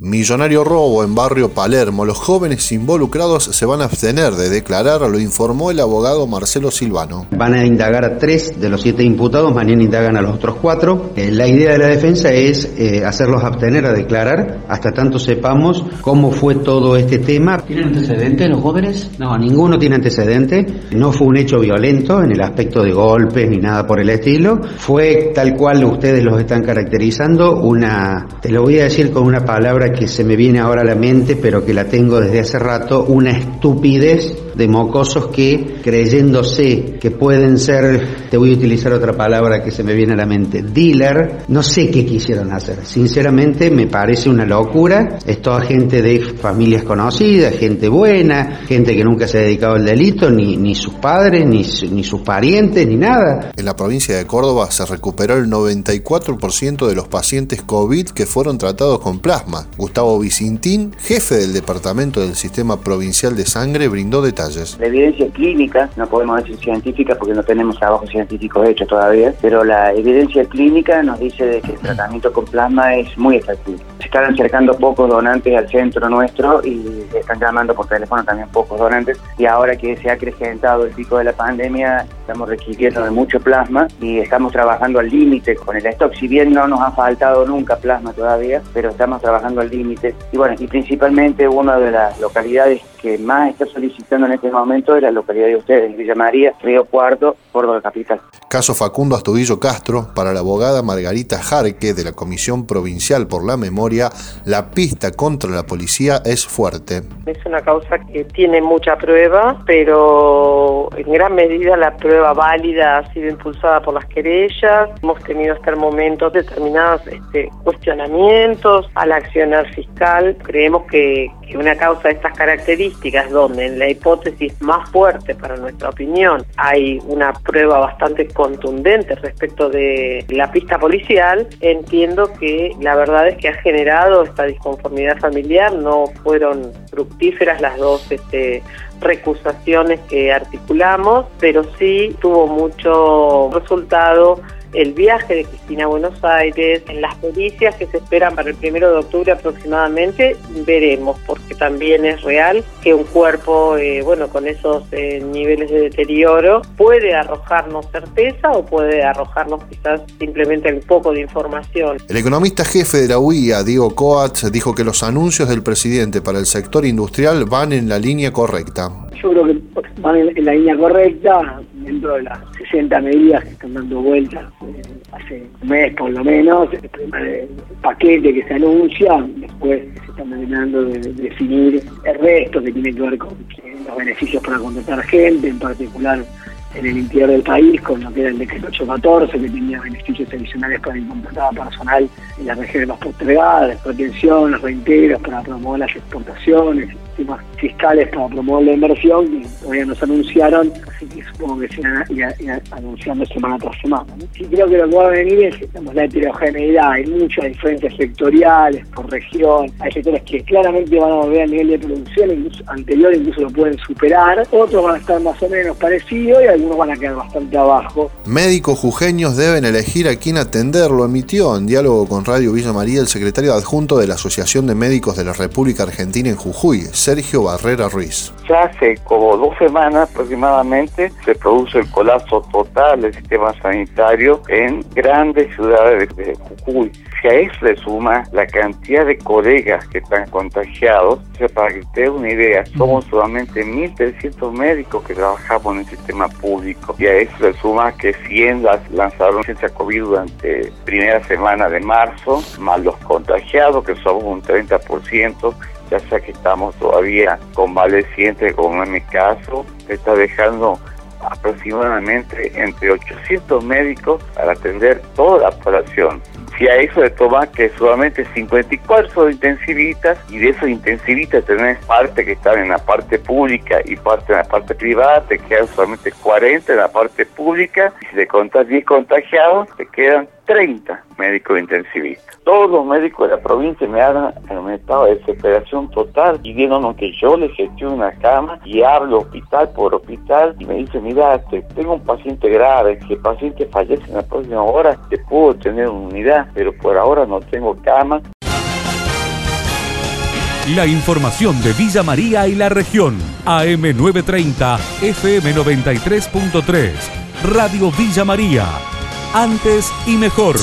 Millonario robo en barrio Palermo. Los jóvenes involucrados se van a abstener de declarar, lo informó el abogado Marcelo Silvano. Van a indagar a tres de los siete imputados, mañana indagan a los otros cuatro. Eh, la idea de la defensa es eh, hacerlos abstener a declarar hasta tanto sepamos cómo fue todo este tema. ¿Tienen antecedentes los jóvenes? No, ninguno tiene antecedente. No fue un hecho violento en el aspecto de golpes ni nada por el estilo. Fue tal cual ustedes los están caracterizando, una, te lo voy a decir con una palabra que se me viene ahora a la mente, pero que la tengo desde hace rato, una estupidez de mocosos que, creyéndose que pueden ser, te voy a utilizar otra palabra que se me viene a la mente, dealer, no sé qué quisieron hacer. Sinceramente me parece una locura. Es toda gente de familias conocidas, gente buena, gente que nunca se ha dedicado al delito, ni, ni sus padres, ni, ni sus parientes, ni nada. En la provincia de Córdoba se recuperó el 94% de los pacientes COVID que fueron tratados con plasma. Gustavo Vicintín, jefe del Departamento del Sistema Provincial de Sangre, brindó detalles. La evidencia clínica, no podemos decir científica porque no tenemos trabajos científicos hechos todavía, pero la evidencia clínica nos dice de que el tratamiento con plasma es muy efectivo. Se están acercando pocos donantes al centro nuestro y están llamando por teléfono también pocos donantes y ahora que se ha acrecentado el pico de la pandemia estamos requiriendo de mucho plasma y estamos trabajando al límite con el stock, si bien no nos ha faltado nunca plasma todavía, pero estamos trabajando al límites. Y bueno, y principalmente una de las localidades que más está solicitando en este momento es la localidad de ustedes, Villa María, Río Cuarto, Córdoba Capital. Caso Facundo Astudillo Castro, para la abogada Margarita Jarque de la Comisión Provincial por la Memoria, la pista contra la policía es fuerte. Es una causa que tiene mucha prueba, pero en gran medida la prueba válida ha sido impulsada por las querellas. Hemos tenido hasta el momento determinados este, cuestionamientos al accionar fiscal. Creemos que, que una causa de estas características, donde en la hipótesis más fuerte para nuestra opinión hay una prueba bastante contundente respecto de la pista policial, entiendo que la verdad es que ha generado esta disconformidad familiar, no fueron fructíferas las dos este, recusaciones que articulamos, pero sí tuvo mucho resultado el viaje de Cristina a Buenos Aires, en las pericias que se esperan para el primero de octubre aproximadamente, veremos, porque también es real que un cuerpo, eh, bueno, con esos eh, niveles de deterioro, puede arrojarnos certeza o puede arrojarnos quizás simplemente un poco de información. El economista jefe de la UIA, Diego Coats, dijo que los anuncios del presidente para el sector industrial van en la línea correcta. Yo creo que van en la línea correcta, dentro de las 60 medidas que están dando vueltas eh, hace un mes por lo menos, el primer paquete que se anuncia, después se está terminando de, definir el resto que tiene que ver con los beneficios para contratar gente, en particular en el interior del país, con lo que era el decreto 814, que tenía beneficios adicionales para el contratado personal en las regiones más postergadas, pretensiones, reintegros para promover las exportaciones, fiscales para promover la inversión, que todavía nos anunciaron, así que supongo que se irán anunciando semana tras semana. Sí creo que lo que va a venir es la heterogeneidad, hay muchas diferencias sectoriales por región, hay sectores que claramente van a volver al nivel de producción incluso, anterior, incluso lo pueden superar, otros van a estar más o menos parecidos y algunos van a quedar bastante abajo. Médicos jujeños deben elegir a quién atender, lo emitió en diálogo con Radio Villa María el secretario adjunto de la Asociación de Médicos de la República Argentina en Jujuy, Sergio Barrera Ruiz. Ya hace como dos semanas aproximadamente se produce el colapso total del sistema sanitario en grandes ciudades de Jujuy. Si a eso le suma la cantidad de colegas que están contagiados, o sea, para que te dé una idea, somos solamente 1.300 médicos que trabajamos en el sistema público y a eso le suma que 100 lanzaron ciencia COVID durante primera semana de marzo, más los contagiados, que somos un 30%, ya sea que estamos todavía convalecientes, como en mi caso, está dejando aproximadamente entre 800 médicos para atender toda la población. Si a eso le toma que solamente 54 son intensivistas y de esos intensivistas tenés parte que están en la parte pública y parte en la parte privada, te quedan solamente 40 en la parte pública y si le contás 10 contagiados, te quedan 30 médicos intensivistas. Todos los médicos de la provincia me han, en estado de desesperación total pidiéndonos que yo les gestione una cama y hablo hospital por hospital y me dice, mira, tengo un paciente grave, que el paciente fallece en la próxima hora, te puedo tener una unidad, pero por ahora no tengo cama. La información de Villa María y la región. AM930, FM93.3. Radio Villa María. Antes y mejor.